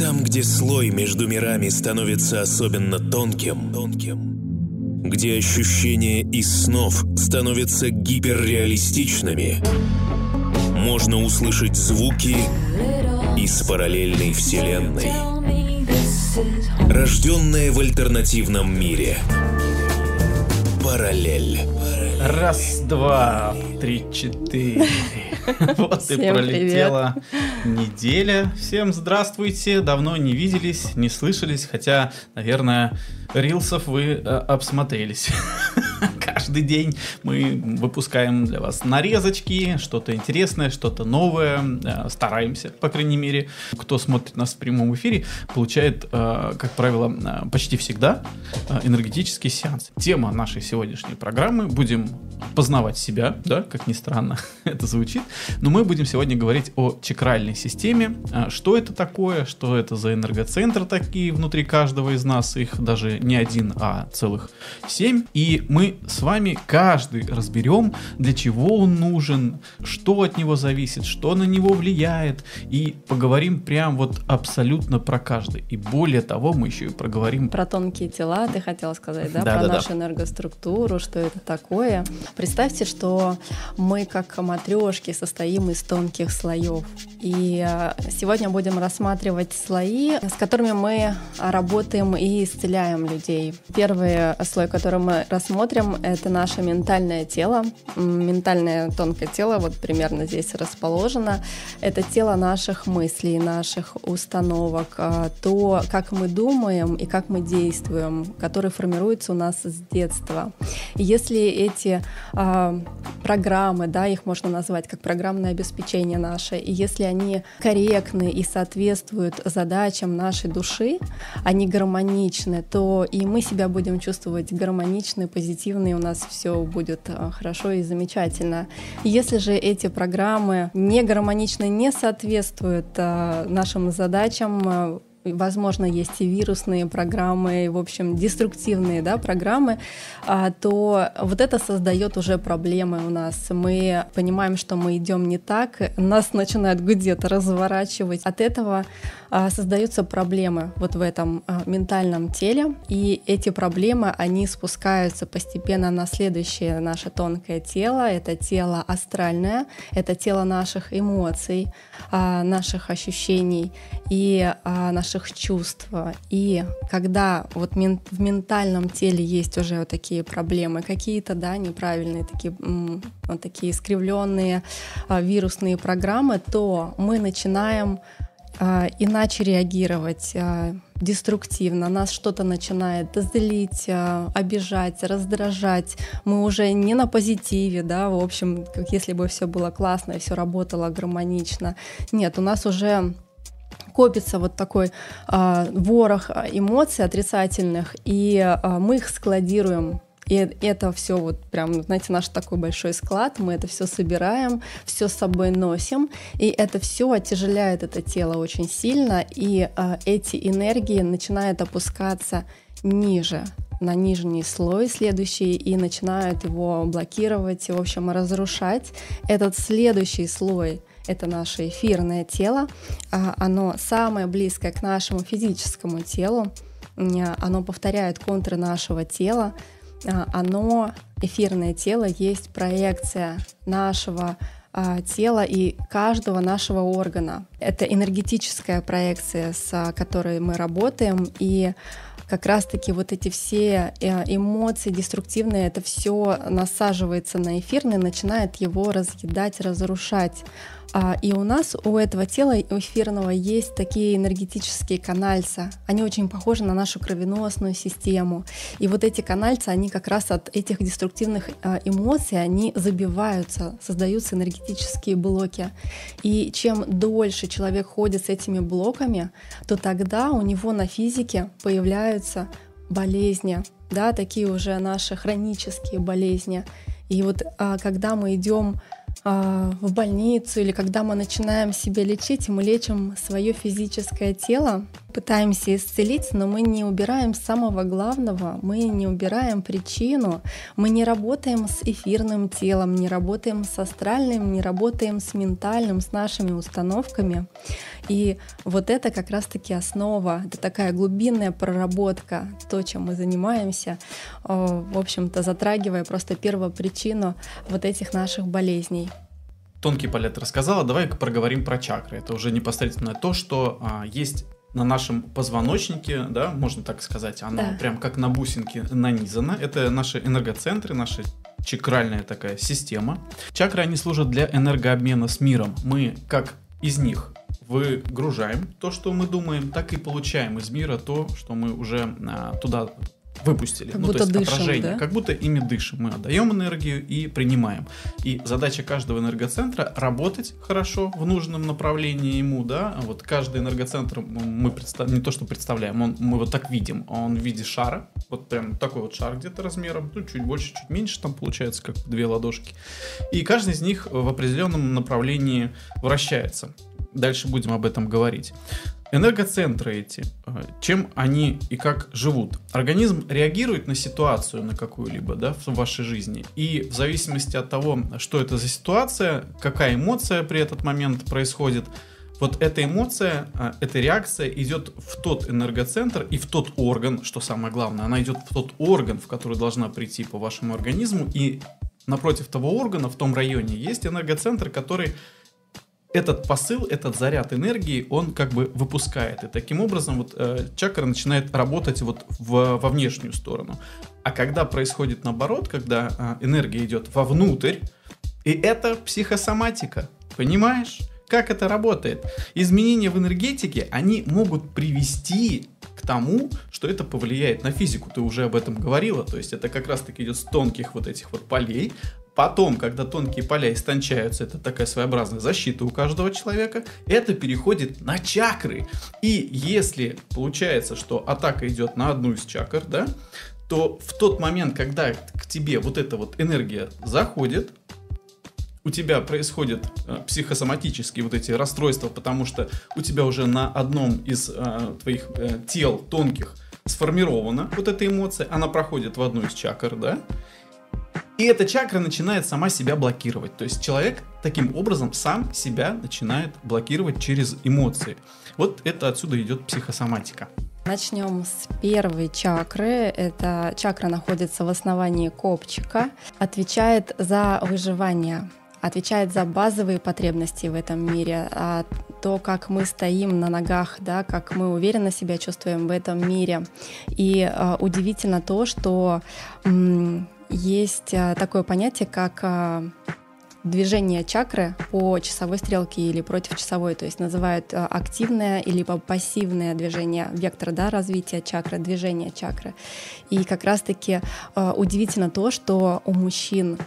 Там, где слой между мирами становится особенно тонким, тонким, где ощущения из снов становятся гиперреалистичными, можно услышать звуки из параллельной вселенной, рожденная в альтернативном мире. Параллель. Раз, два, три, четыре. Вот и пролетела неделя. Всем здравствуйте. Давно не виделись, не слышались, хотя, наверное, рилсов вы э, обсмотрелись. Каждый день мы выпускаем для вас нарезочки, что-то интересное, что-то новое. Э, Стараемся, по крайней мере. Кто смотрит нас в прямом эфире, получает, э, как правило, э, почти всегда энергетический сеанс. Тема нашей сегодняшней программы будем познавать себя, да, как ни странно это звучит, но мы будем сегодня говорить о чакральной системе, что это такое, что это за энергоцентры такие внутри каждого из нас, их даже не один, а целых семь, и мы с вами каждый разберем, для чего он нужен, что от него зависит, что на него влияет, и поговорим прям вот абсолютно про каждый, и более того, мы еще и проговорим Про тонкие тела ты хотела сказать, да? Да, Про да, да. нашу энергоструктуру, что это такое. Представьте, что мы как матрешки состоим из тонких слоев. И э, сегодня будем рассматривать слои, с которыми мы работаем и исцеляем людей. Первый слой, который мы рассмотрим, это наше ментальное тело. Ментальное тонкое тело вот примерно здесь расположено. Это тело наших мыслей, наших установок, а, то, как мы думаем и как мы действуем, который формируется у нас с детства. И если эти а, программы, да, их можно назвать как программное обеспечение наше, и если они корректны и соответствуют задачам нашей души, они гармоничны, то и мы себя будем чувствовать гармонично, позитивно, и у нас все будет а, хорошо и замечательно. Если же эти программы не гармоничны, не соответствуют а, нашим задачам, а, возможно, есть и вирусные программы, и, в общем, деструктивные да, программы, то вот это создает уже проблемы у нас. Мы понимаем, что мы идем не так, нас начинают где-то разворачивать. От этого создаются проблемы вот в этом а, ментальном теле, и эти проблемы, они спускаются постепенно на следующее наше тонкое тело. Это тело астральное, это тело наших эмоций, а, наших ощущений и а, наших чувств. И когда вот в ментальном теле есть уже вот такие проблемы, какие-то, да, неправильные, такие, вот такие искривленные а, вирусные программы, то мы начинаем а, иначе реагировать, а, деструктивно, нас что-то начинает злить, а, обижать, раздражать. Мы уже не на позитиве, да, в общем, как если бы все было классно и все работало гармонично. Нет, у нас уже копится вот такой а, ворох а, эмоций отрицательных, и а, мы их складируем и это все вот прям, знаете, наш такой большой склад, мы это все собираем, все с собой носим, и это все оттяжеляет это тело очень сильно, и а, эти энергии начинают опускаться ниже на нижний слой следующий и начинают его блокировать, в общем, разрушать. Этот следующий слой это наше эфирное тело, а, оно самое близкое к нашему физическому телу, оно повторяет контуры нашего тела, оно, эфирное тело, есть проекция нашего а, тела и каждого нашего органа. Это энергетическая проекция, с а, которой мы работаем, и как раз-таки вот эти все э, эмоции деструктивные, это все насаживается на эфирный, начинает его разъедать, разрушать. А, И у нас, у этого тела эфирного есть такие энергетические канальца. Они очень похожи на нашу кровеносную систему. И вот эти канальцы, они как раз от этих деструктивных а, эмоций, они забиваются, создаются энергетические блоки. И чем дольше человек ходит с этими блоками, то тогда у него на физике появляются болезни, да, такие уже наши хронические болезни. И вот а, когда мы идем в больницу или когда мы начинаем себя лечить, мы лечим свое физическое тело, пытаемся исцелить, но мы не убираем самого главного, мы не убираем причину, мы не работаем с эфирным телом, не работаем с астральным, не работаем с ментальным, с нашими установками. И вот это как раз-таки основа, это такая глубинная проработка, то, чем мы занимаемся, в общем-то, затрагивая просто первопричину вот этих наших болезней тонкий палет рассказала, давай-ка проговорим про чакры. Это уже непосредственно то, что а, есть на нашем позвоночнике, да, можно так сказать, оно да. прям как на бусинке нанизано. Это наши энергоцентры, наша чакральная такая система. Чакры, они служат для энергообмена с миром. Мы как из них выгружаем то, что мы думаем, так и получаем из мира то, что мы уже а, туда выпустили. Как ну, будто то есть дышим, отражение. Да? Как будто ими дышим. Мы отдаем энергию и принимаем. И задача каждого энергоцентра работать хорошо в нужном направлении ему, да. Вот каждый энергоцентр мы представ... не то что представляем, он, мы вот так видим. Он в виде шара. Вот прям такой вот шар где-то размером. Ну, чуть больше, чуть меньше там получается, как две ладошки. И каждый из них в определенном направлении вращается. Дальше будем об этом говорить. Энергоцентры эти, э, чем они и как живут? Организм реагирует на ситуацию, на какую-либо, да, в вашей жизни. И в зависимости от того, что это за ситуация, какая эмоция при этот момент происходит, вот эта эмоция, э, эта реакция идет в тот энергоцентр и в тот орган, что самое главное, она идет в тот орган, в который должна прийти по вашему организму, и напротив того органа, в том районе, есть энергоцентр, который этот посыл, этот заряд энергии, он как бы выпускает. И таким образом вот э, чакра начинает работать вот в, во внешнюю сторону. А когда происходит наоборот, когда э, энергия идет вовнутрь, и это психосоматика, понимаешь? Как это работает? Изменения в энергетике, они могут привести к тому, что это повлияет на физику. Ты уже об этом говорила. То есть это как раз-таки идет с тонких вот этих вот полей, Потом, когда тонкие поля истончаются, это такая своеобразная защита у каждого человека, это переходит на чакры. И если получается, что атака идет на одну из чакр, да, то в тот момент, когда к тебе вот эта вот энергия заходит, у тебя происходят э, психосоматические вот эти расстройства, потому что у тебя уже на одном из э, твоих э, тел тонких сформирована вот эта эмоция, она проходит в одну из чакр, да, и эта чакра начинает сама себя блокировать. То есть человек таким образом сам себя начинает блокировать через эмоции. Вот это отсюда идет психосоматика. Начнем с первой чакры. Эта чакра находится в основании копчика, отвечает за выживание отвечает за базовые потребности в этом мире, а то, как мы стоим на ногах, да, как мы уверенно себя чувствуем в этом мире. И а, удивительно то, что м- есть а, такое понятие, как а, движение чакры по часовой стрелке или против часовой, то есть называют а, активное или пассивное движение, вектор да, развития чакры, движение чакры. И как раз-таки удивительно то, что у мужчин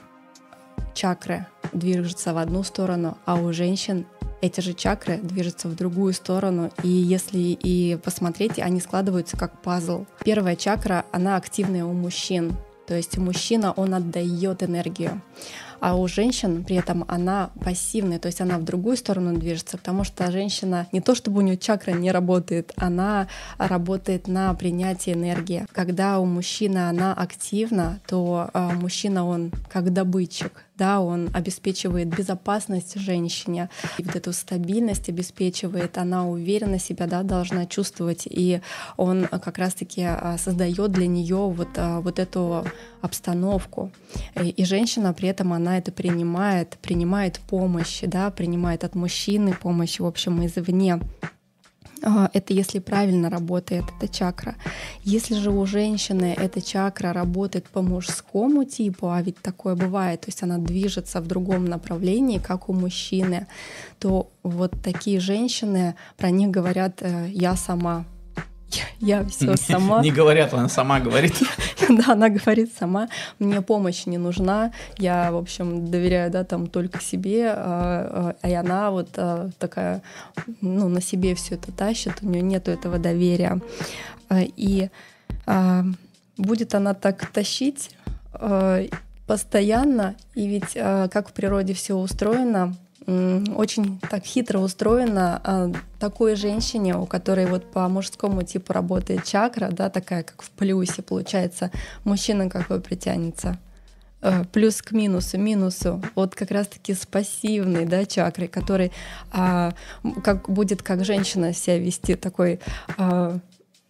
чакры движутся в одну сторону, а у женщин эти же чакры движутся в другую сторону, и если и посмотреть, они складываются как пазл. Первая чакра, она активная у мужчин, то есть мужчина, он отдает энергию. А у женщин при этом она пассивная, то есть она в другую сторону движется, потому что женщина не то чтобы у нее чакра не работает, она работает на принятие энергии. Когда у мужчины она активна, то э, мужчина он как добытчик, да, он обеспечивает безопасность женщине, и вот эту стабильность обеспечивает, она уверенно себя, да, должна чувствовать, и он как раз-таки а, создает для нее вот, а, вот эту обстановку. И, и женщина при этом она это принимает, принимает помощь, да, принимает от мужчины помощь, в общем, извне. А, это если правильно работает эта чакра. Если же у женщины эта чакра работает по мужскому типу, а ведь такое бывает, то есть она движется в другом направлении, как у мужчины, то вот такие женщины, про них говорят э, «я сама», я все сама. Не говорят, она сама говорит. Да, она говорит сама. Мне помощь не нужна. Я, в общем, доверяю, да, там только себе. А, а она вот а, такая, ну, на себе все это тащит. У нее нету этого доверия. А, и будет она так тащить постоянно. И ведь как в природе все устроено, очень так хитро устроено а, такой женщине, у которой вот по мужскому типу работает чакра, да, такая как в плюсе, получается, мужчина какой притянется? Э, плюс к минусу, минусу, вот как раз-таки с пассивной да, чакрой, который а, как будет как женщина себя вести, такой а,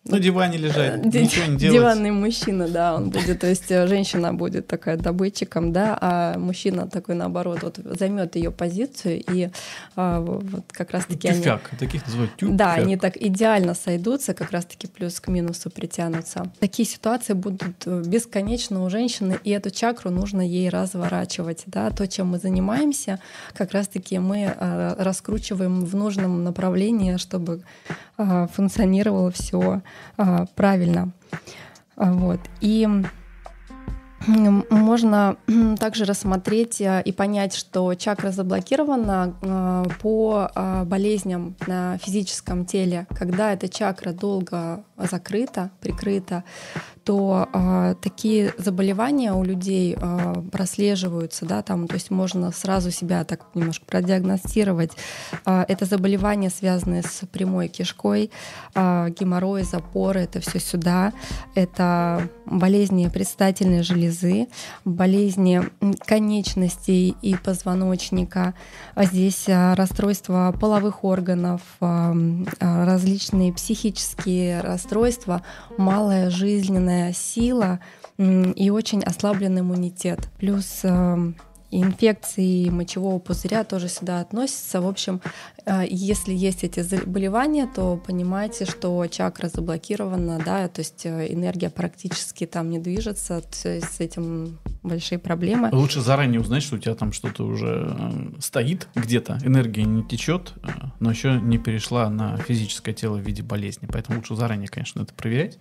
на диване лежать, Д- ничего не делать. Диванный мужчина, да, он будет, то есть э, женщина будет такая добытчиком, да, а мужчина такой наоборот вот займет ее позицию и а, вот как раз таки тюфяк, они, таких называют тюфяк. Да, они так идеально сойдутся, как раз таки плюс к минусу притянутся. Такие ситуации будут э, бесконечно у женщины, и эту чакру нужно ей разворачивать, да, то, чем мы занимаемся, как раз таки мы раскручиваем в нужном направлении, чтобы функционировало все правильно. А, вот. И можно также рассмотреть и понять, что чакра заблокирована по болезням на физическом теле. Когда эта чакра долго закрыта, прикрыта, то э, такие заболевания у людей э, прослеживаются, да, там, то есть можно сразу себя так немножко продиагностировать. Э, это заболевания, связанные с прямой кишкой, э, геморрой, запоры, это все сюда. Это болезни предстательной железы, болезни конечностей и позвоночника. А здесь э, расстройства половых органов, э, различные психические расстройства, малая жизненная сила и очень ослаблен иммунитет. Плюс инфекции мочевого пузыря тоже сюда относятся. В общем, э, если есть эти заболевания, то понимайте, что чакра заблокирована, да, то есть э, энергия практически там не движется, то есть с этим большие проблемы. Лучше заранее узнать, что у тебя там что-то уже э, стоит где-то, энергия не течет, но еще не перешла на физическое тело в виде болезни. Поэтому лучше заранее, конечно, это проверять.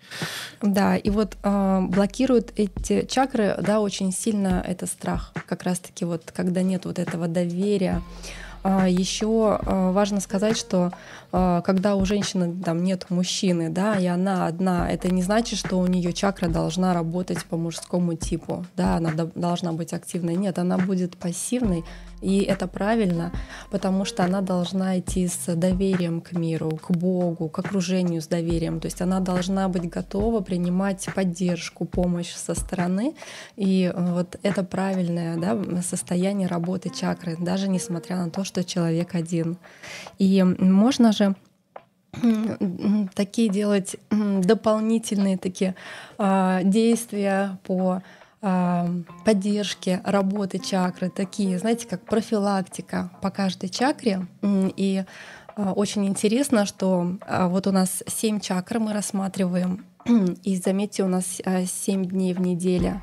Да, и вот э, блокируют эти чакры, да, очень сильно это страх. Как раз-таки все-таки вот когда нет вот этого доверия. А, Еще а, важно сказать, что а, когда у женщины там нет мужчины, да, и она одна, это не значит, что у нее чакра должна работать по мужскому типу, да, она должна быть активной. Нет, она будет пассивной, и это правильно, потому что она должна идти с доверием к миру, к Богу, к окружению с доверием. То есть она должна быть готова принимать поддержку, помощь со стороны. И вот это правильное да, состояние работы чакры, даже несмотря на то, что человек один. И можно же такие делать дополнительные такие а, действия по поддержки работы чакры, такие, знаете, как профилактика по каждой чакре. И а, очень интересно, что а, вот у нас семь чакр мы рассматриваем, и заметьте, у нас семь дней в неделю.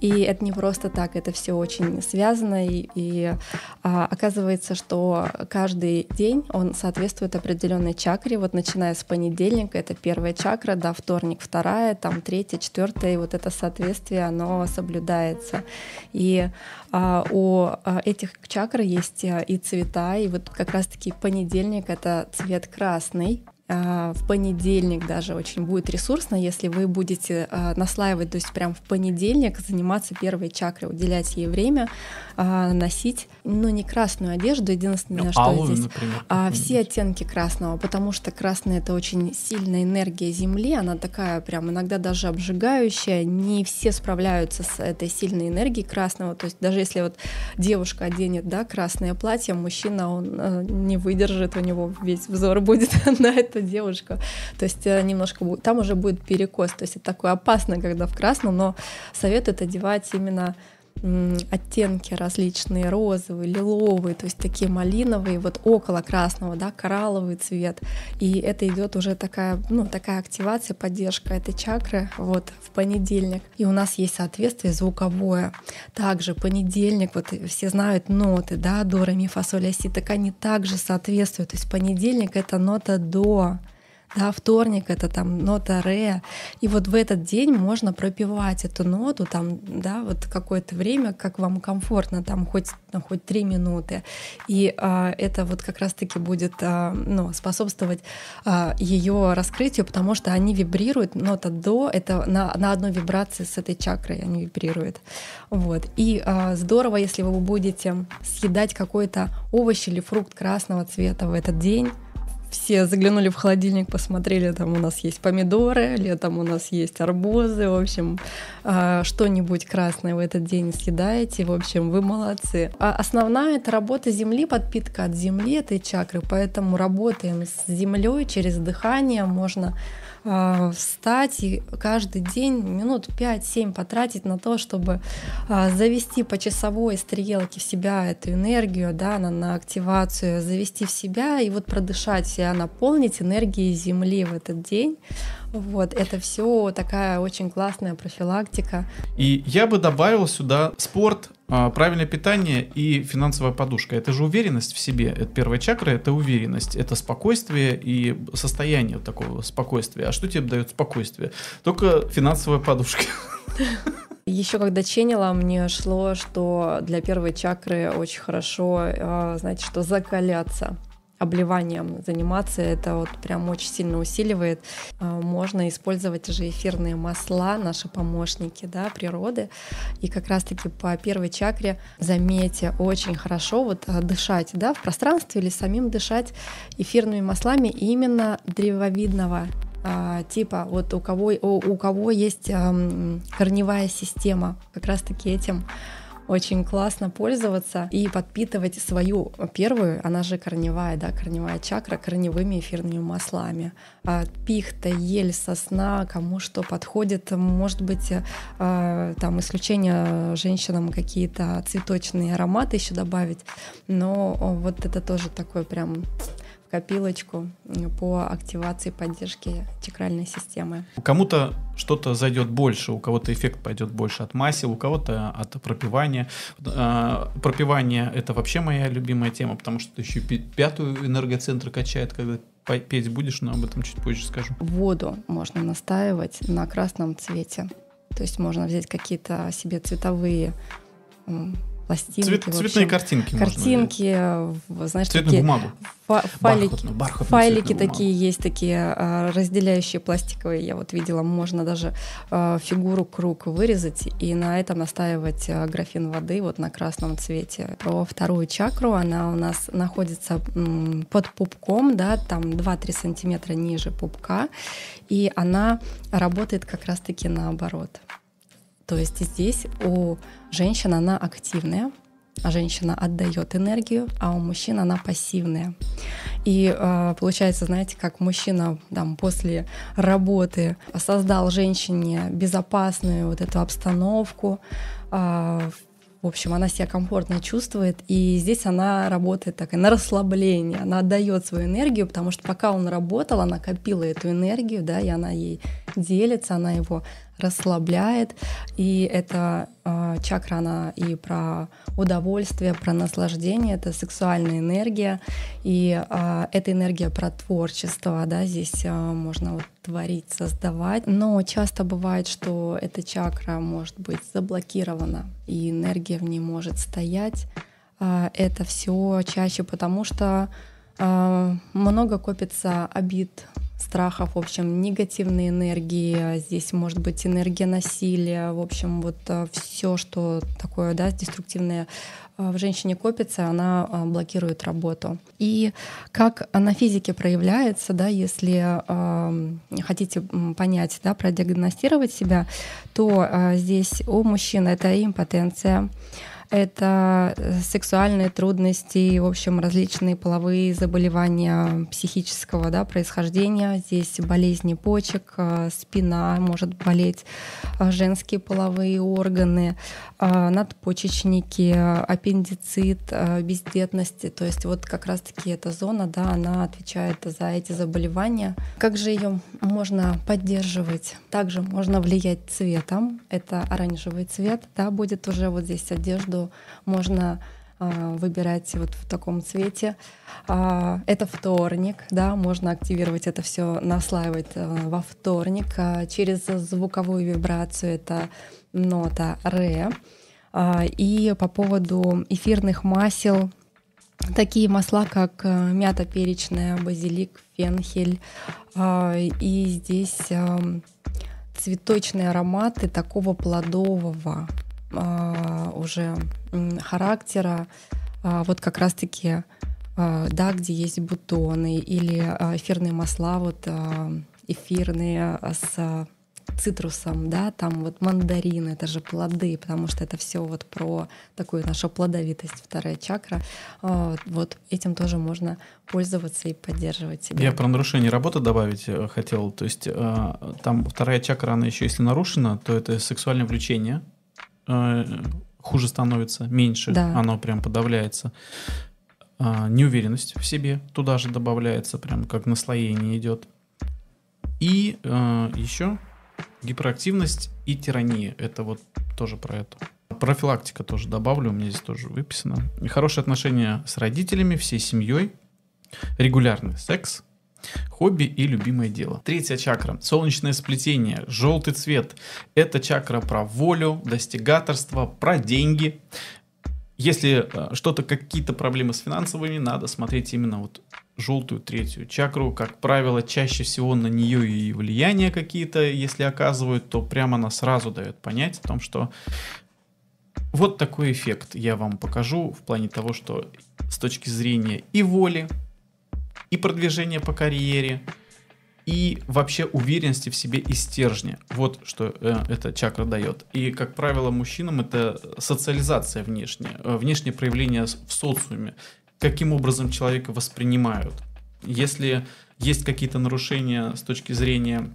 И это не просто так, это все очень связано. И, и а, оказывается, что каждый день он соответствует определенной чакре. Вот начиная с понедельника, это первая чакра, да, вторник вторая, там третья, четвертая, и вот это соответствие, оно соблюдается. И а, у а, этих чакр есть а, и цвета, и вот как раз-таки понедельник — это цвет красный, в понедельник даже очень будет ресурсно, если вы будете а, наслаивать, то есть прям в понедельник заниматься первой чакрой, уделять ей время, а, носить, ну не красную одежду, единственное, ну, что алую, здесь, например, а все оттенки красного, потому что красный это очень сильная энергия Земли, она такая прям иногда даже обжигающая, не все справляются с этой сильной энергией красного, то есть даже если вот девушка оденет, да, красное платье, мужчина он э, не выдержит, у него весь взор будет на это эта девушка. То есть э, немножко там уже будет перекос. То есть это такое опасно, когда в красном, но советуют одевать именно оттенки различные, розовый, лиловый, то есть такие малиновые, вот около красного, да, коралловый цвет. И это идет уже такая, ну, такая активация, поддержка этой чакры вот в понедельник. И у нас есть соответствие звуковое. Также понедельник, вот все знают ноты, да, до, ре, ми, фа, соль, си, так они также соответствуют. То есть понедельник — это нота до, да, вторник это там нота ре, и вот в этот день можно пропивать эту ноту там, да, вот какое-то время, как вам комфортно, там хоть, ну, хоть три минуты, и а, это вот как раз-таки будет, а, ну, способствовать а, ее раскрытию, потому что они вибрируют, нота до, это на, на одной вибрации с этой чакрой они вибрируют, вот, и а, здорово, если вы будете съедать какой-то овощ или фрукт красного цвета в этот день, все заглянули в холодильник, посмотрели, там у нас есть помидоры, летом у нас есть арбузы, в общем, а, что-нибудь красное в этот день съедаете, в общем, вы молодцы. А основная это работа земли, подпитка от земли этой чакры, поэтому работаем с землей через дыхание, можно встать и каждый день минут 5-7 потратить на то, чтобы а, завести по часовой стрелке в себя эту энергию, да, на, на активацию, завести в себя и вот продышать себя, наполнить энергией Земли в этот день. Вот, это все такая очень классная профилактика. И я бы добавил сюда спорт, а, правильное питание и финансовая подушка. Это же уверенность в себе. Это первая чакра, это уверенность, это спокойствие и состояние такого спокойствия. А что тебе дает спокойствие? Только финансовая подушка. Еще когда ченила, мне шло, что для первой чакры очень хорошо, а, знаете, что закаляться обливанием заниматься, это вот прям очень сильно усиливает. А, можно использовать же эфирные масла, наши помощники да, природы. И как раз-таки по первой чакре, заметьте, очень хорошо вот а, дышать да, в пространстве или самим дышать эфирными маслами именно древовидного а, типа вот у кого у, у кого есть корневая система как раз таки этим очень классно пользоваться и подпитывать свою первую, она же корневая, да, корневая чакра корневыми эфирными маслами. А, пихта, ель, сосна, кому что подходит. Может быть, а, там исключение женщинам какие-то цветочные ароматы еще добавить, но вот это тоже такой прям копилочку по активации поддержки чакральной системы. Кому-то что-то зайдет больше, у кого-то эффект пойдет больше от масел, у кого-то от пропивания. А, пропивание — это вообще моя любимая тема, потому что еще пятую энергоцентр качает, когда петь будешь, но об этом чуть позже скажу. Воду можно настаивать на красном цвете. То есть можно взять какие-то себе цветовые пластинки. Цвет, цветные картинки. Картинки, можно, знаешь, Цветную такие бумагу. файлики, бархатную, файлики такие бумагу. есть, такие а, разделяющие пластиковые. Я вот видела, можно даже а, фигуру круг вырезать и на этом настаивать а, графин воды вот на красном цвете. Про вторую чакру, она у нас находится под пупком, да, там 2-3 сантиметра ниже пупка, и она работает как раз-таки наоборот. То есть здесь у женщины она активная, а женщина отдает энергию, а у мужчин она пассивная. И э, получается, знаете, как мужчина там, после работы создал женщине безопасную вот эту обстановку, э, в общем, она себя комфортно чувствует, и здесь она работает так на расслабление, она отдает свою энергию, потому что пока он работал, она копила эту энергию, да, и она ей делится, она его расслабляет, и это э, чакра, она и про удовольствие, про наслаждение, это сексуальная энергия, и э, эта энергия про творчество, да, здесь э, можно вот творить, создавать, но часто бывает, что эта чакра может быть заблокирована, и энергия в ней может стоять, э, это все чаще потому, что много копится обид, страхов, в общем, негативные энергии, здесь может быть энергия насилия, в общем, вот э, все, что такое, да, деструктивное э, в женщине копится, она блокирует работу. И как на физике проявляется, да, если э, хотите понять, да, продиагностировать себя, то э, здесь у мужчин это импотенция, это э, сексуальные трудности, в общем, различные половые заболевания психического да, происхождения. Здесь болезни почек, э, спина может болеть, э, женские половые органы, надпочечники, аппендицит, бездетности. То есть вот как раз-таки эта зона, да, она отвечает за эти заболевания. Как же ее можно поддерживать? Также можно влиять цветом. Это оранжевый цвет, да, будет уже вот здесь одежду можно а, выбирать вот в таком цвете. А, это вторник, да, можно активировать это все, наслаивать э, во вторник. Через звуковую вибрацию это нота ре. И по поводу эфирных масел, такие масла, как мята перечная, базилик, фенхель. И здесь цветочные ароматы такого плодового а, уже характера, а, вот как раз-таки, а, да, где есть бутоны или а, эфирные масла, вот а, эфирные с цитрусом, да, там вот мандарин, это же плоды, потому что это все вот про такую нашу плодовитость, вторая чакра. А, вот этим тоже можно пользоваться и поддерживать себя. Я про нарушение работы добавить э, хотел, то есть там вторая чакра, она еще если нарушена, то это сексуальное влечение, э, хуже становится, меньше, да. оно прям подавляется. Неуверенность в себе туда же добавляется, прям как наслоение идет. И э, еще Гиперактивность и тирания. Это вот тоже про это. Профилактика тоже добавлю, у меня здесь тоже выписано. Хорошие отношения с родителями, всей семьей, регулярный секс, хобби и любимое дело. Третья чакра. Солнечное сплетение, желтый цвет. Это чакра про волю, достигаторство, про деньги. Если э, что-то, какие-то проблемы с финансовыми, надо смотреть именно вот желтую третью чакру. Как правило, чаще всего на нее и влияния какие-то, если оказывают, то прямо она сразу дает понять о том, что вот такой эффект я вам покажу в плане того, что с точки зрения и воли, и продвижения по карьере, и вообще уверенности в себе и стержня. Вот что э, эта чакра дает. И, как правило, мужчинам это социализация внешняя, э, внешнее проявление в социуме каким образом человека воспринимают. Если есть какие-то нарушения с точки зрения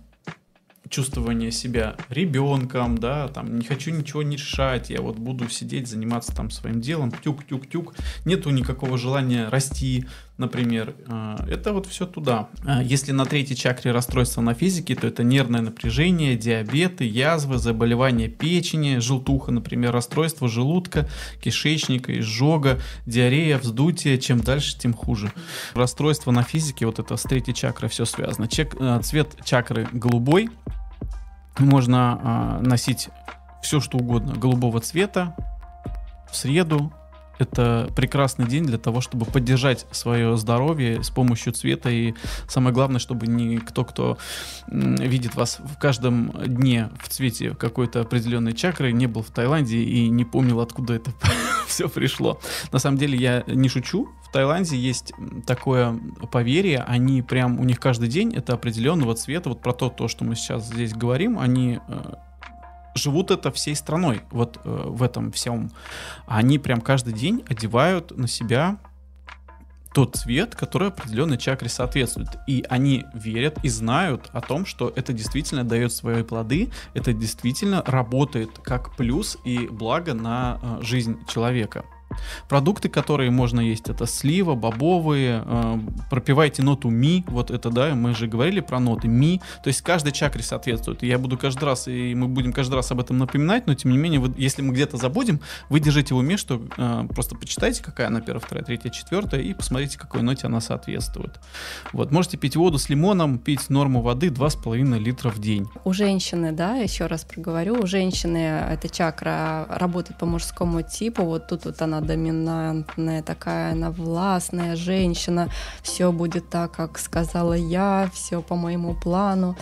чувствования себя ребенком, да, там, не хочу ничего не решать, я вот буду сидеть, заниматься там своим делом, тюк-тюк-тюк, нету никакого желания расти, например, а, это вот все туда. А если на третьей чакре расстройства на физике, то это нервное напряжение, диабеты, язвы, заболевания печени, желтуха, например, расстройство желудка, кишечника, изжога, диарея, вздутие. Чем дальше, тем хуже. Расстройство на физике, вот это с третьей чакрой все связано. Чек, а, цвет чакры голубой, можно носить все что угодно голубого цвета в среду, это прекрасный день для того, чтобы поддержать свое здоровье с помощью цвета. И самое главное, чтобы никто, кто видит вас в каждом дне в цвете какой-то определенной чакры, не был в Таиланде и не помнил, откуда это все пришло. На самом деле я не шучу. В Таиланде есть такое поверье, они прям, у них каждый день это определенного цвета. Вот про то, то что мы сейчас здесь говорим, они э, живут это всей страной, вот э, в этом всем. Они прям каждый день одевают на себя тот цвет, который определенной чакре соответствует. И они верят и знают о том, что это действительно дает свои плоды, это действительно работает как плюс и благо на э, жизнь человека. Продукты, которые можно есть, это слива, бобовые, э, пропивайте ноту ми, вот это, да, мы же говорили про ноты ми, то есть каждой чакре соответствует. Я буду каждый раз, и мы будем каждый раз об этом напоминать, но тем не менее, вы, если мы где-то забудем, вы держите в уме, что э, просто почитайте, какая она первая, вторая, третья, четвертая, и посмотрите, какой ноте она соответствует. Вот, можете пить воду с лимоном, пить норму воды 2,5 литра в день. У женщины, да, еще раз проговорю, у женщины эта чакра работает по мужскому типу, вот тут вот она доминантная, такая она властная женщина, все будет так, как сказала я, все по моему плану.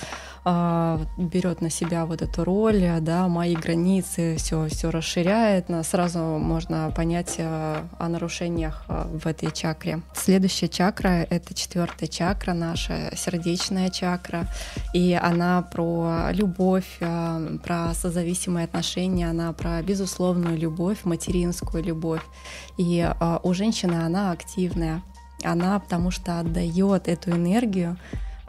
А, берет на себя вот эту роль, да, мои границы, все, все расширяет, сразу можно понять а, о нарушениях а, в этой чакре. Следующая чакра — это четвертая чакра, наша сердечная чакра, и она про любовь, про созависимые отношения, она про безусловную любовь, материнскую любовь. И у женщины она активная, она потому что отдает эту энергию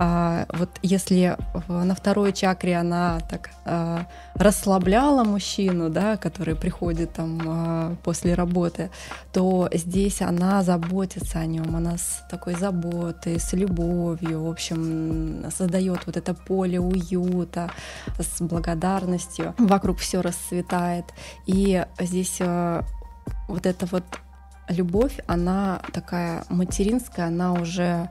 а, вот если на второй чакре она так а, расслабляла мужчину, да, который приходит там а, после работы, то здесь она заботится о нем, она с такой заботой, с любовью, в общем, создает вот это поле уюта, с благодарностью. Вокруг все расцветает. И здесь вот это вот любовь, она такая материнская, она уже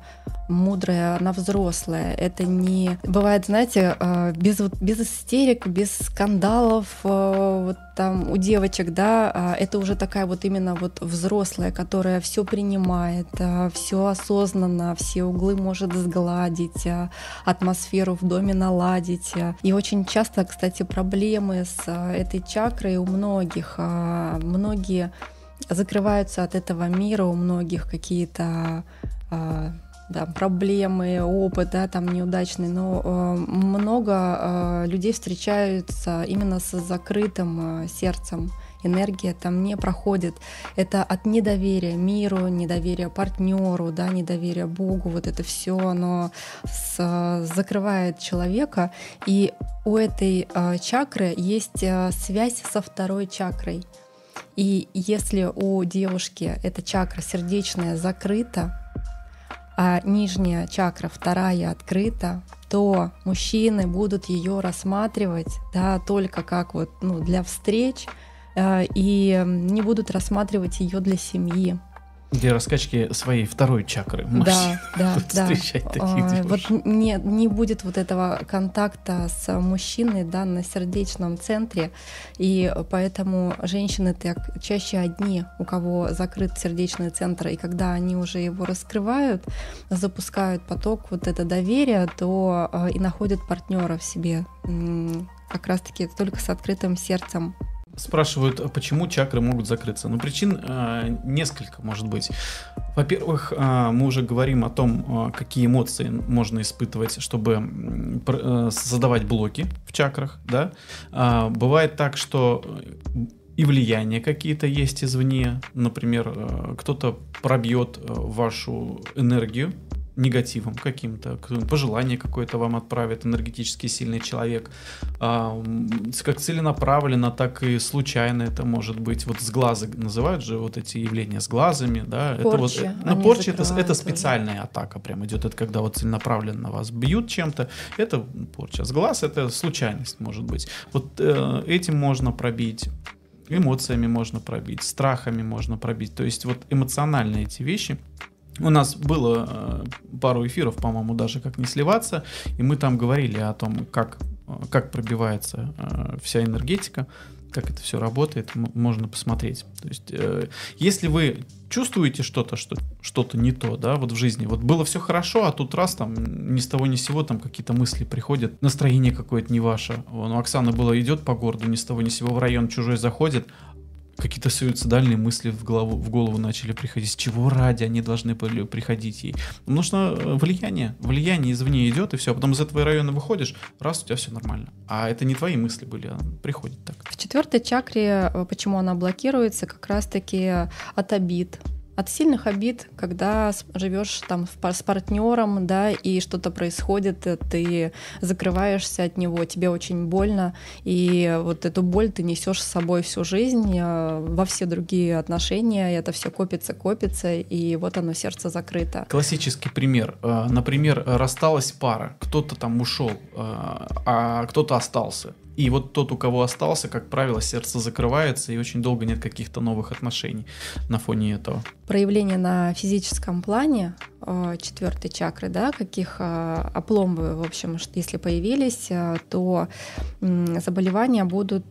мудрая, она взрослая. Это не бывает, знаете, э, без без истерик, без скандалов, э, вот там у девочек, да, а это уже такая вот именно вот взрослая, которая все принимает, э, все осознанно, все углы может сгладить, атмосферу в доме наладить. И очень часто, кстати, проблемы с этой чакрой у многих. Многие закрываются от этого мира, у многих какие-то да, проблемы, опыт, да, там неудачный, но э, много э, людей встречаются именно с закрытым э, сердцем. Энергия там не проходит. Это от недоверия миру, недоверия партнеру, да, недоверия Богу. Вот это все, оно с, закрывает человека. И у этой э, чакры есть э, связь со второй чакрой. И если у девушки эта чакра сердечная закрыта, а нижняя чакра вторая открыта, то мужчины будут ее рассматривать да, только как вот, ну, для встреч э, и не будут рассматривать ее для семьи для раскачки своей второй чакры. Да, да, да. А, вот не, не будет вот этого контакта с мужчиной да, на сердечном центре, и поэтому женщины так чаще одни, у кого закрыт сердечный центр, и когда они уже его раскрывают, запускают поток вот это доверие, то а, и находят партнера в себе. Как раз-таки только с открытым сердцем Спрашивают, а почему чакры могут закрыться. Ну, причин э, несколько, может быть. Во-первых, э, мы уже говорим о том, э, какие эмоции можно испытывать, чтобы э, создавать блоки в чакрах. Да? Э, бывает так, что и влияния какие-то есть извне. Например, э, кто-то пробьет э, вашу энергию негативом каким-то, пожелание какое-то вам отправит энергетически сильный человек, а, как целенаправленно, так и случайно это может быть. Вот с глаза называют же вот эти явления с глазами, да, порчи, это вот, ну, порча это, это специальная уже. атака прям идет, это когда вот целенаправленно вас бьют чем-то, это порча. С глаз это случайность может быть. Вот э, этим можно пробить эмоциями можно пробить, страхами можно пробить. То есть вот эмоциональные эти вещи у нас было э, пару эфиров, по-моему, даже как не сливаться, и мы там говорили о том, как, э, как пробивается э, вся энергетика, как это все работает, можно посмотреть. То есть, если вы чувствуете что-то, что что-то не то, да, вот в жизни, вот было все хорошо, а тут раз там ни с того ни с сего там какие-то мысли приходят, настроение какое-то не ваше. Вон, у Оксаны было идет по городу, ни с того ни с сего в район чужой заходит, какие-то суицидальные мысли в голову, в голову начали приходить. С чего ради они должны были приходить ей? Что э, влияние, влияние извне идет, и все. А потом из этого района выходишь, раз, у тебя все нормально. А это не твои мысли были, а приходит так. В четвертой чакре, э, почему она блокируется, как раз-таки от обид, от сильных обид, когда живешь там с партнером, да, и что-то происходит, э, ты закрываешься от него, тебе очень больно, и вот эту боль ты несешь с собой всю жизнь э, во все другие отношения, и это все копится, копится, и вот оно сердце закрыто. Классический пример. Э, например, рассталась пара, кто-то там ушел, а кто-то остался. И вот тот, у кого остался, как правило, сердце закрывается, и очень долго нет каких-то новых отношений на фоне этого. Проявление на физическом плане э, четвертой чакры, да, каких э, опломбы, в общем, если появились, э, то заболевания будут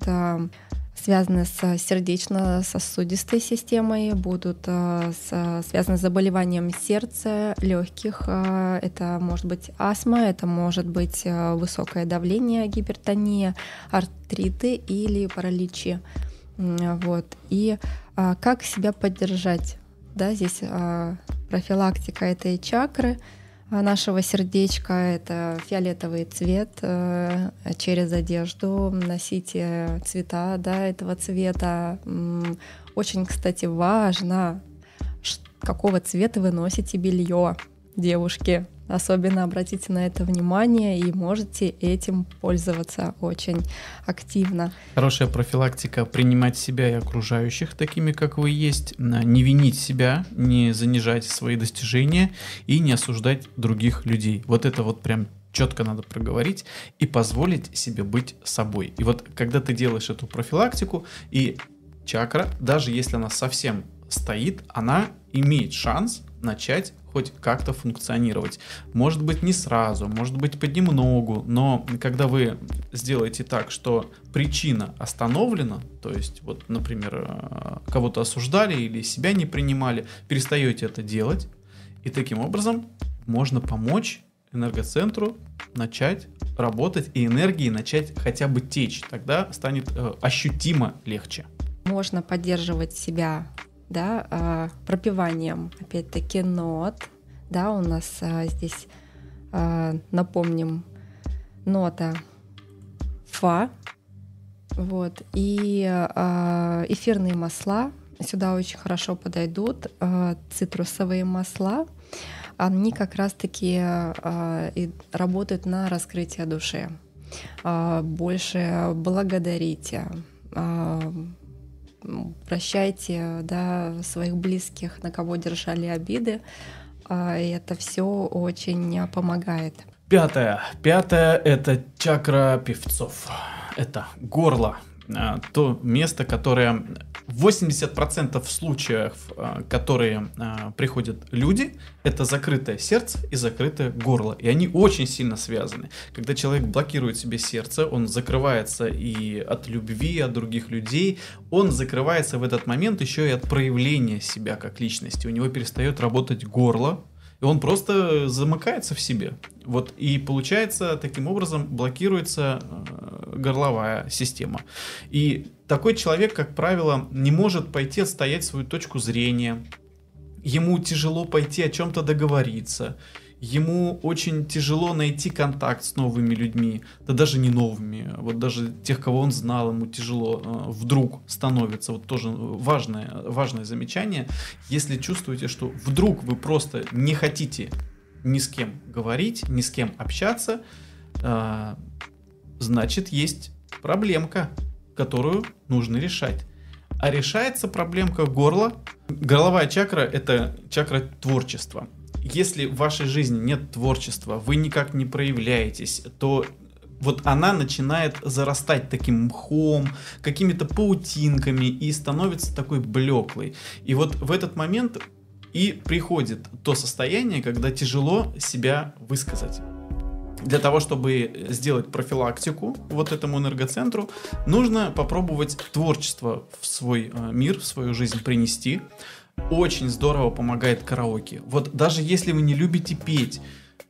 связаны с сердечно-сосудистой системой, будут э, с, связаны с заболеванием сердца, легких. Э, это может быть астма, это может быть э, высокое давление, гипертония, артриты или параличи. Вот. И как себя поддержать? Да, здесь профилактика этой чакры — нашего сердечка. Это фиолетовый цвет э, через одежду. Носите цвета да, этого цвета. Очень, кстати, важно, какого цвета вы носите белье, девушки. Особенно обратите на это внимание и можете этим пользоваться очень активно. Хорошая профилактика принимать себя и окружающих такими, как вы есть, не винить себя, не занижать свои достижения и не осуждать других людей. Вот это вот прям четко надо проговорить и позволить себе быть собой. И вот когда ты делаешь эту профилактику и чакра, даже если она совсем стоит, она имеет шанс начать хоть как-то функционировать. Может быть не сразу, может быть понемногу, но когда вы сделаете так, что причина остановлена, то есть вот, например, э, кого-то осуждали или себя не принимали, перестаете это делать, и таким образом можно помочь энергоцентру начать работать и энергии начать хотя бы течь. Тогда станет э, ощутимо легче. Можно поддерживать себя да, э, пропиванием, опять-таки, нот. Да, у нас э, здесь, э, напомним, нота фа. Вот. И эфирные масла сюда очень хорошо подойдут. Цитрусовые масла они как раз-таки а, работают на раскрытие души. А, больше благодарите, а, прощайте да, своих близких, на кого держали обиды. И это все очень помогает. Пятое. Пятое — это чакра певцов. Это горло. То место, которое 80% случаев, а, которые а, приходят люди, это закрытое сердце и закрытое горло. И они очень сильно связаны. Когда человек блокирует себе сердце, он закрывается и от любви, от других людей, он закрывается в этот момент еще и от проявления себя как личности. У него перестает работать горло, и он просто замыкается в себе. Вот и получается таким образом блокируется э, горловая система. И такой человек, как правило, не может пойти отстоять свою точку зрения. Ему тяжело пойти о чем-то договориться ему очень тяжело найти контакт с новыми людьми, да даже не новыми, вот даже тех, кого он знал, ему тяжело э, вдруг становится, вот тоже важное, важное замечание, если чувствуете, что вдруг вы просто не хотите ни с кем говорить, ни с кем общаться, э, значит есть проблемка, которую нужно решать. А решается проблемка горла. Горловая чакра — это чакра творчества если в вашей жизни нет творчества, вы никак не проявляетесь, то вот она начинает зарастать таким мхом, какими-то паутинками и становится такой блеклой. И вот в этот момент и приходит то состояние, когда тяжело себя высказать. Для того, чтобы сделать профилактику вот этому энергоцентру, нужно попробовать творчество в свой э, мир, в свою жизнь принести очень здорово помогает караоке. Вот даже если вы не любите петь,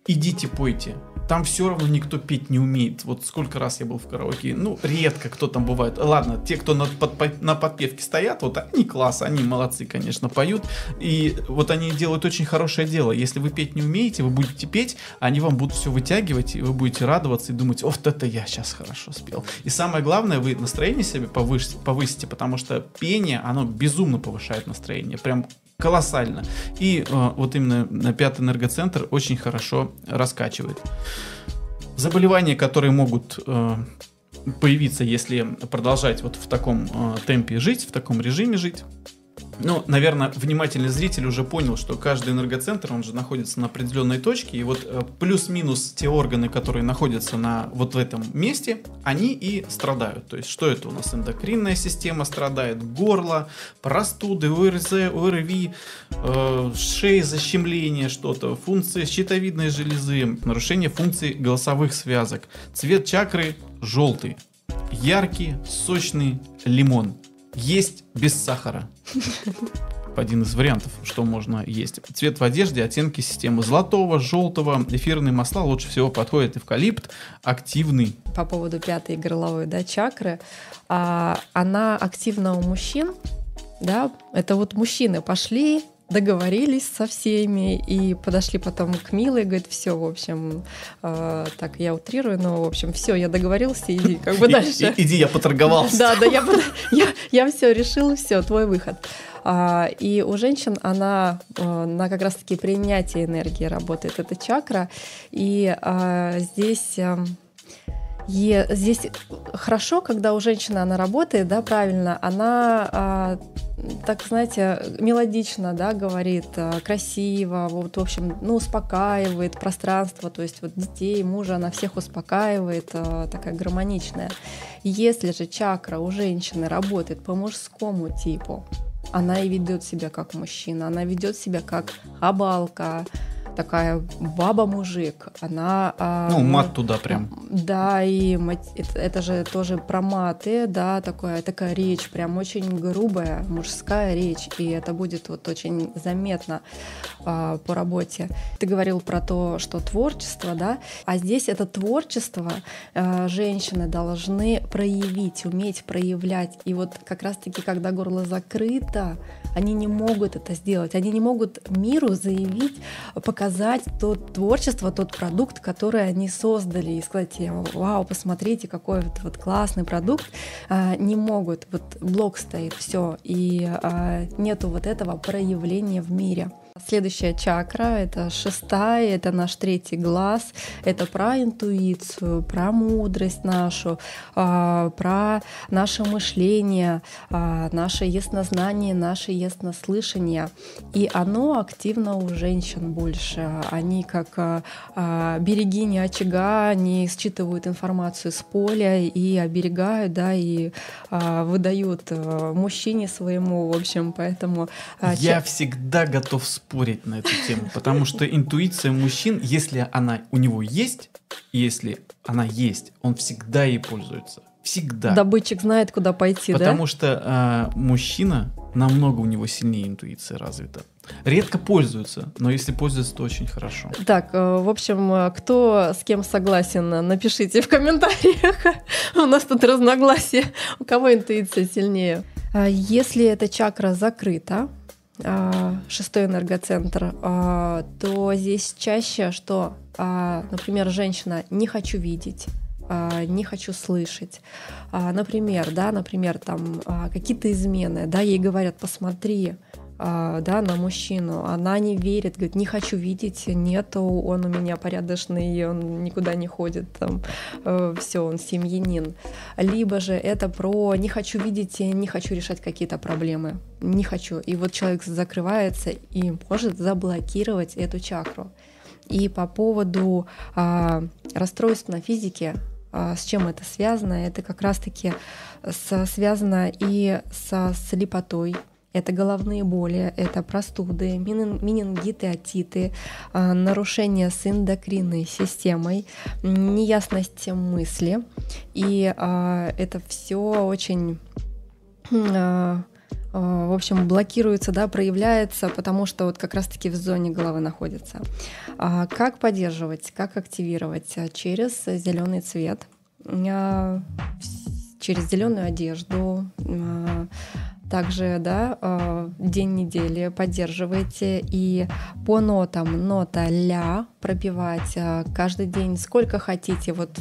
идите пойте там все равно никто петь не умеет. Вот сколько раз я был в караоке, ну, редко кто там бывает. Ладно, те, кто на, под, на подпевке стоят, вот они класс, они молодцы, конечно, поют. И вот они делают очень хорошее дело. Если вы петь не умеете, вы будете петь, они вам будут все вытягивать, и вы будете радоваться и думать, вот это я сейчас хорошо спел. И самое главное, вы настроение себе повысите, повысите потому что пение, оно безумно повышает настроение. Прям колоссально. И э, вот именно на пятый энергоцентр очень хорошо раскачивает. Заболевания, которые могут э, появиться, если продолжать вот в таком э, темпе жить, в таком режиме жить, ну, наверное, внимательный зритель уже понял, что каждый энергоцентр, он же находится на определенной точке, и вот э, плюс-минус те органы, которые находятся на вот в этом месте, они и страдают. То есть, что это у нас? Эндокринная система страдает, горло, простуды, ОРЗ, ОРВИ, э, шеи, защемление что-то, функции щитовидной железы, нарушение функций голосовых связок. Цвет чакры желтый, яркий, сочный лимон. Есть без сахара. Один из вариантов, что можно есть. Цвет в одежде, оттенки системы золотого, желтого, эфирные масла лучше всего подходит эвкалипт, активный. По поводу пятой горловой да, чакры, а, она активна у мужчин, да, это вот мужчины пошли, договорились со всеми и подошли потом к Милой, говорит, все, в общем, э, так я утрирую, но в общем, все, я договорился, иди как бы дальше. иди, я поторговался. Да, да, я, я, я все решил, все, твой выход. А, и у женщин она а, на как раз-таки принятие энергии работает, эта чакра, и а, здесь... А, и здесь хорошо, когда у женщины она работает, да, правильно, она а, так, знаете, мелодично, да, говорит, а, красиво, вот, в общем, ну, успокаивает пространство, то есть вот детей, мужа, она всех успокаивает, а, такая гармоничная. Если же чакра у женщины работает по мужскому типу, она и ведет себя как мужчина, она ведет себя как абалка, такая баба-мужик, она... А, ну, мат туда прям. Да, и это, это же тоже про маты, да, такая, такая речь, прям очень грубая мужская речь, и это будет вот очень заметно а, по работе. Ты говорил про то, что творчество, да, а здесь это творчество а, женщины должны проявить, уметь проявлять, и вот как раз-таки, когда горло закрыто, они не могут это сделать, они не могут миру заявить, показать то творчество, тот продукт, который они создали, и сказать, вау, посмотрите, какой вот, вот классный продукт, а, не могут. Вот блок стоит, все, и а, нету вот этого проявления в мире. Следующая чакра — это шестая, это наш третий глаз, это про интуицию, про мудрость нашу, а, про наше мышление, а, наше яснознание, наше яснослышание. И оно активно у женщин больше. Они как а, берегини очага, они считывают информацию с поля и оберегают, да, и выдают мужчине своему, в общем, поэтому... Я всегда готов спорить на эту тему, потому что интуиция мужчин, если она у него есть, если она есть, он всегда ей пользуется. Всегда. Добытчик знает, куда пойти, потому да? Потому что э, мужчина намного у него сильнее интуиция развита. Редко пользуются, но если пользуются, то очень хорошо. Так, э, в общем, э, кто с кем согласен, напишите в комментариях. У нас тут разногласия. У кого интуиция сильнее? А если эта чакра закрыта, шестой энергоцентр, а, то здесь чаще, что, а, например, женщина не хочу видеть, не хочу слышать. Например, да, например, там какие-то измены, да, ей говорят, посмотри, а, да, на мужчину, она не верит, говорит, не хочу видеть, нету, он у меня порядочный, он никуда не ходит, там, э, все, он семьянин. Либо же это про не хочу видеть, не хочу решать какие-то проблемы, не хочу. И вот человек закрывается и может заблокировать эту чакру. И по поводу а, расстройств на физике, а, с чем это связано? Это как раз-таки с, связано и со слепотой, это головные боли, это простуды, менингиты, отиты, а, нарушения с эндокринной системой, неясность мысли. И а, это все очень а, в общем, блокируется, да, проявляется, потому что вот как раз-таки в зоне головы находится. Как поддерживать, как активировать? Через зеленый цвет, через зеленую одежду, также, да, э, день недели поддерживайте и по нотам. Нота ля пропивать э, каждый день сколько хотите, вот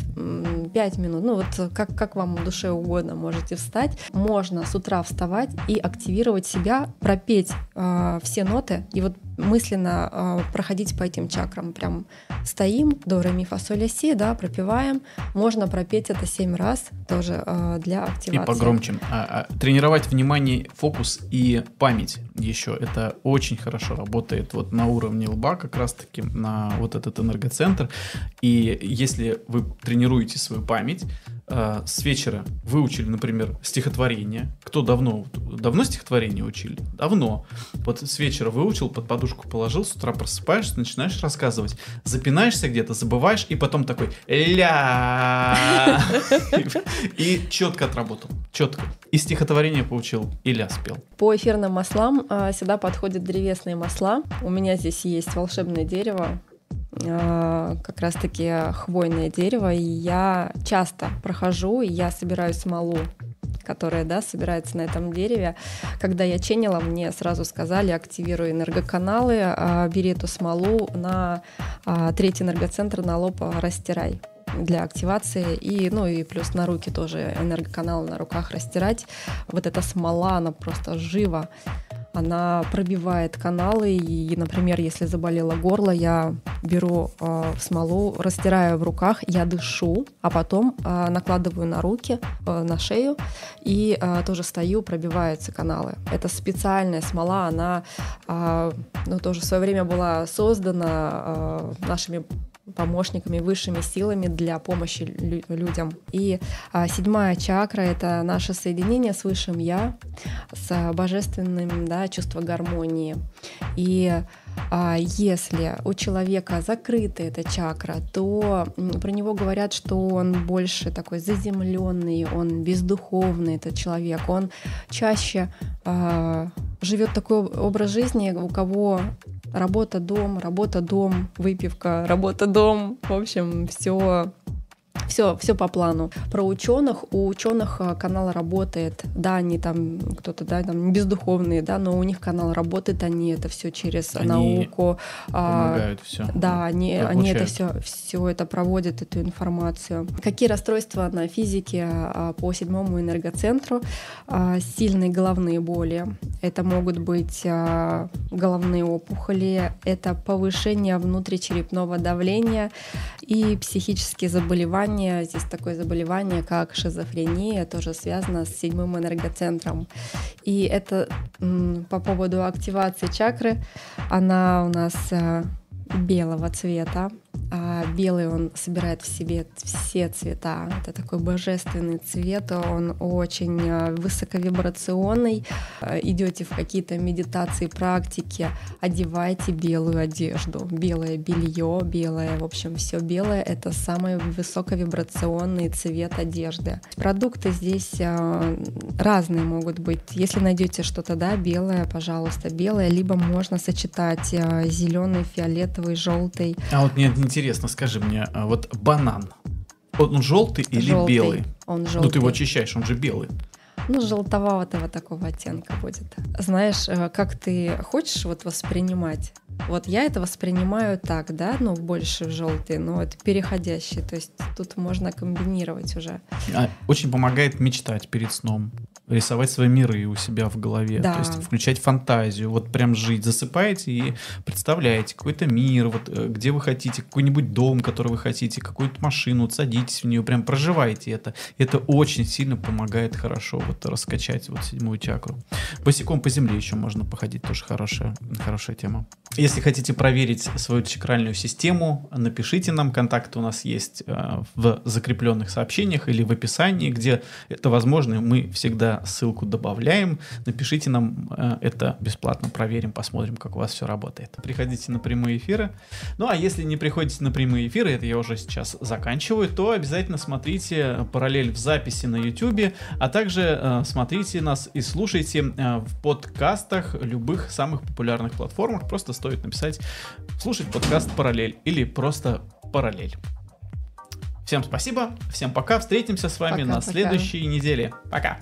5 минут, ну вот как, как вам в душе угодно можете встать. Можно с утра вставать и активировать себя, пропеть э, все ноты. И вот мысленно э, проходить по этим чакрам. Прям стоим, до, ре, ми, фа, соль, си, да, пропиваем. Можно пропеть это 7 раз тоже э, для активации. И погромче. А, а, тренировать внимание, фокус и память еще. Это очень хорошо работает вот на уровне лба как раз-таки, на вот этот энергоцентр. И если вы тренируете свою память, э, с вечера выучили, например, стихотворение. Кто давно? Давно стихотворение учили? Давно. Вот с вечера выучил, под подушку положил, с утра просыпаешься, начинаешь рассказывать. Запинаешься где-то, забываешь, и потом такой ля И четко отработал. Четко. И стихотворение поучил, и ля спел. По эфирным маслам а, сюда подходят древесные масла. У меня здесь есть волшебное дерево, как раз-таки хвойное дерево, и я часто прохожу, и я собираю смолу которая да, собирается на этом дереве. Когда я ченила, мне сразу сказали, активируй энергоканалы, а, бери эту смолу на а, третий энергоцентр на лоб растирай для активации и ну и плюс на руки тоже энергоканалы на руках растирать. Вот эта смола она просто жива она пробивает каналы, и, например, если заболело горло, я беру э, смолу, растираю в руках, я дышу, а потом э, накладываю на руки, э, на шею, и э, тоже стою, пробиваются каналы. Это специальная смола, она э, ну, тоже в свое время была создана э, нашими помощниками, высшими силами для помощи лю- людям. И а, седьмая чакра — это наше соединение с высшим Я, с божественным, да, чувство гармонии. И а если у человека закрыта эта чакра, то про него говорят, что он больше такой заземленный, он бездуховный этот человек, он чаще а, живет такой образ жизни, у кого работа, дом, работа, дом, выпивка, работа, дом, в общем, все все, все по плану. Про ученых. У ученых э, канал работает. Да, они там кто-то, да, там бездуховные, да, но у них канал работает, они это все через они науку. А, помогают а, все. Да, они, они это все, все это проводят, эту информацию. Какие расстройства на физике а, по седьмому энергоцентру? А, сильные головные боли. Это могут быть головные опухоли, это повышение внутричерепного давления и психические заболевания заболевание, здесь такое заболевание, как шизофрения, тоже связано с седьмым энергоцентром. И это по поводу активации чакры, она у нас э, белого цвета, а белый он собирает в себе все цвета. Это такой божественный цвет, он очень э, высоковибрационный. Э, идете в какие-то медитации, практики, одевайте белую одежду, белое белье, белое, в общем, все белое. Это самый высоковибрационный цвет одежды. Продукты здесь э, разные могут быть. Если найдете что-то, да, белое, пожалуйста, белое, либо можно сочетать зеленый, фиолетовый, желтый. А вот мне интересно, скажи мне, а вот банан, он желтый или желтый. белый? Он желтый. Ну ты его очищаешь, он же белый. Ну, желтоватого такого оттенка будет. Знаешь, э, как ты хочешь вот воспринимать вот я это воспринимаю так, да, ну, больше желтый, но это переходящий, то есть тут можно комбинировать уже. А, очень помогает мечтать перед сном рисовать свои миры у себя в голове, да. то есть включать фантазию, вот прям жить, засыпаете и представляете какой-то мир, вот э, где вы хотите, какой-нибудь дом, который вы хотите, какую-то машину, вот садитесь в нее, прям проживаете это. Это очень сильно помогает хорошо вот раскачать вот седьмую чакру. Босиком по земле еще можно походить, тоже хорошая, хорошая тема. Если хотите проверить свою чакральную систему, напишите нам, контакты у нас есть э, в закрепленных сообщениях или в описании, где это возможно, мы всегда ссылку добавляем. Напишите нам э, это бесплатно, проверим, посмотрим, как у вас все работает. Приходите на прямые эфиры. Ну а если не приходите на прямые эфиры, это я уже сейчас заканчиваю, то обязательно смотрите параллель в записи на YouTube, а также э, смотрите нас и слушайте э, в подкастах любых самых популярных платформах. Просто стоит написать слушать подкаст параллель или просто параллель. Всем спасибо, всем пока, встретимся с вами пока, на пока. следующей неделе. Пока.